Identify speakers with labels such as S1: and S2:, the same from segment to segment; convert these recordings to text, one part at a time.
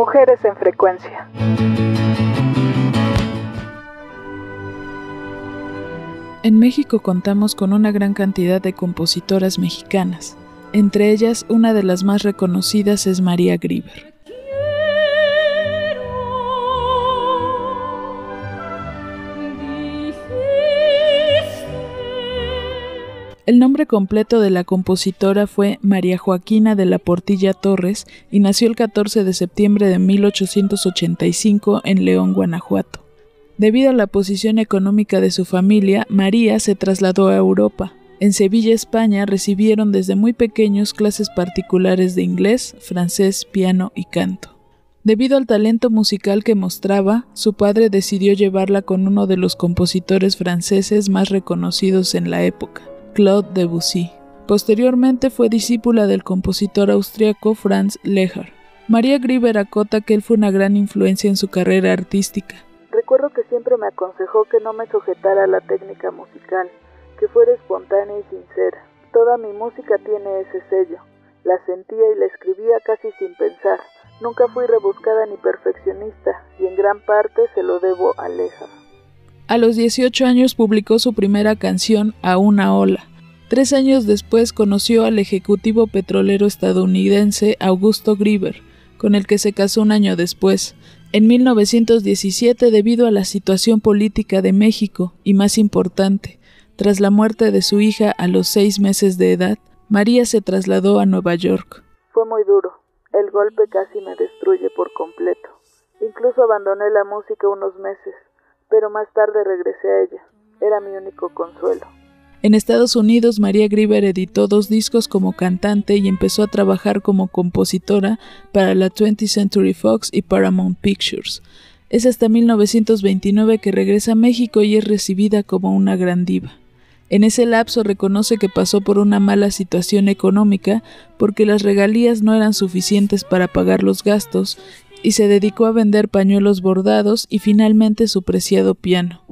S1: Mujeres en frecuencia.
S2: En México contamos con una gran cantidad de compositoras mexicanas. Entre ellas, una de las más reconocidas es María Grieber. El nombre completo de la compositora fue María Joaquina de la Portilla Torres y nació el 14 de septiembre de 1885 en León, Guanajuato. Debido a la posición económica de su familia, María se trasladó a Europa. En Sevilla, España, recibieron desde muy pequeños clases particulares de inglés, francés, piano y canto. Debido al talento musical que mostraba, su padre decidió llevarla con uno de los compositores franceses más reconocidos en la época, Claude Debussy. Posteriormente fue discípula del compositor austriaco Franz Lehár. María Grieber acota que él fue una gran influencia en su carrera artística.
S1: Recuerdo que siempre me aconsejó que no me sujetara a la técnica musical, que fuera espontánea y sincera. Toda mi música tiene ese sello. La sentía y la escribía casi sin pensar. Nunca fui rebuscada ni perfeccionista, y en gran parte se lo debo a Leja.
S2: A los 18 años publicó su primera canción, A una ola. Tres años después conoció al ejecutivo petrolero estadounidense Augusto Grieber, con el que se casó un año después. En 1917, debido a la situación política de México, y más importante, tras la muerte de su hija a los seis meses de edad, María se trasladó a Nueva York.
S1: Fue muy duro. El golpe casi me destruye por completo. Incluso abandoné la música unos meses, pero más tarde regresé a ella. Era mi único consuelo.
S2: En Estados Unidos, María Grieber editó dos discos como cantante y empezó a trabajar como compositora para la 20th Century Fox y Paramount Pictures. Es hasta 1929 que regresa a México y es recibida como una gran diva. En ese lapso reconoce que pasó por una mala situación económica porque las regalías no eran suficientes para pagar los gastos y se dedicó a vender pañuelos bordados y finalmente su preciado piano.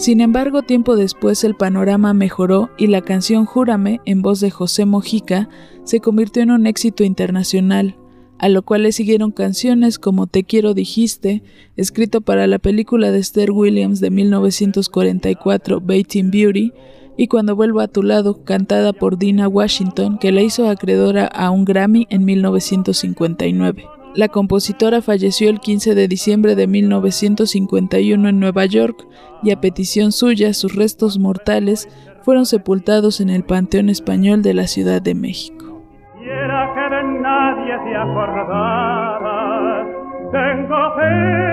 S2: Sin embargo, tiempo después el panorama mejoró y la canción Júrame, en voz de José Mojica, se convirtió en un éxito internacional, a lo cual le siguieron canciones como Te quiero dijiste, escrito para la película de Esther Williams de 1944, Bating Beauty, y Cuando vuelvo a tu lado, cantada por Dina Washington, que la hizo acreedora a un Grammy en 1959. La compositora falleció el 15 de diciembre de 1951 en Nueva York y a petición suya sus restos mortales fueron sepultados en el Panteón Español de la Ciudad de México.
S3: Tengo fe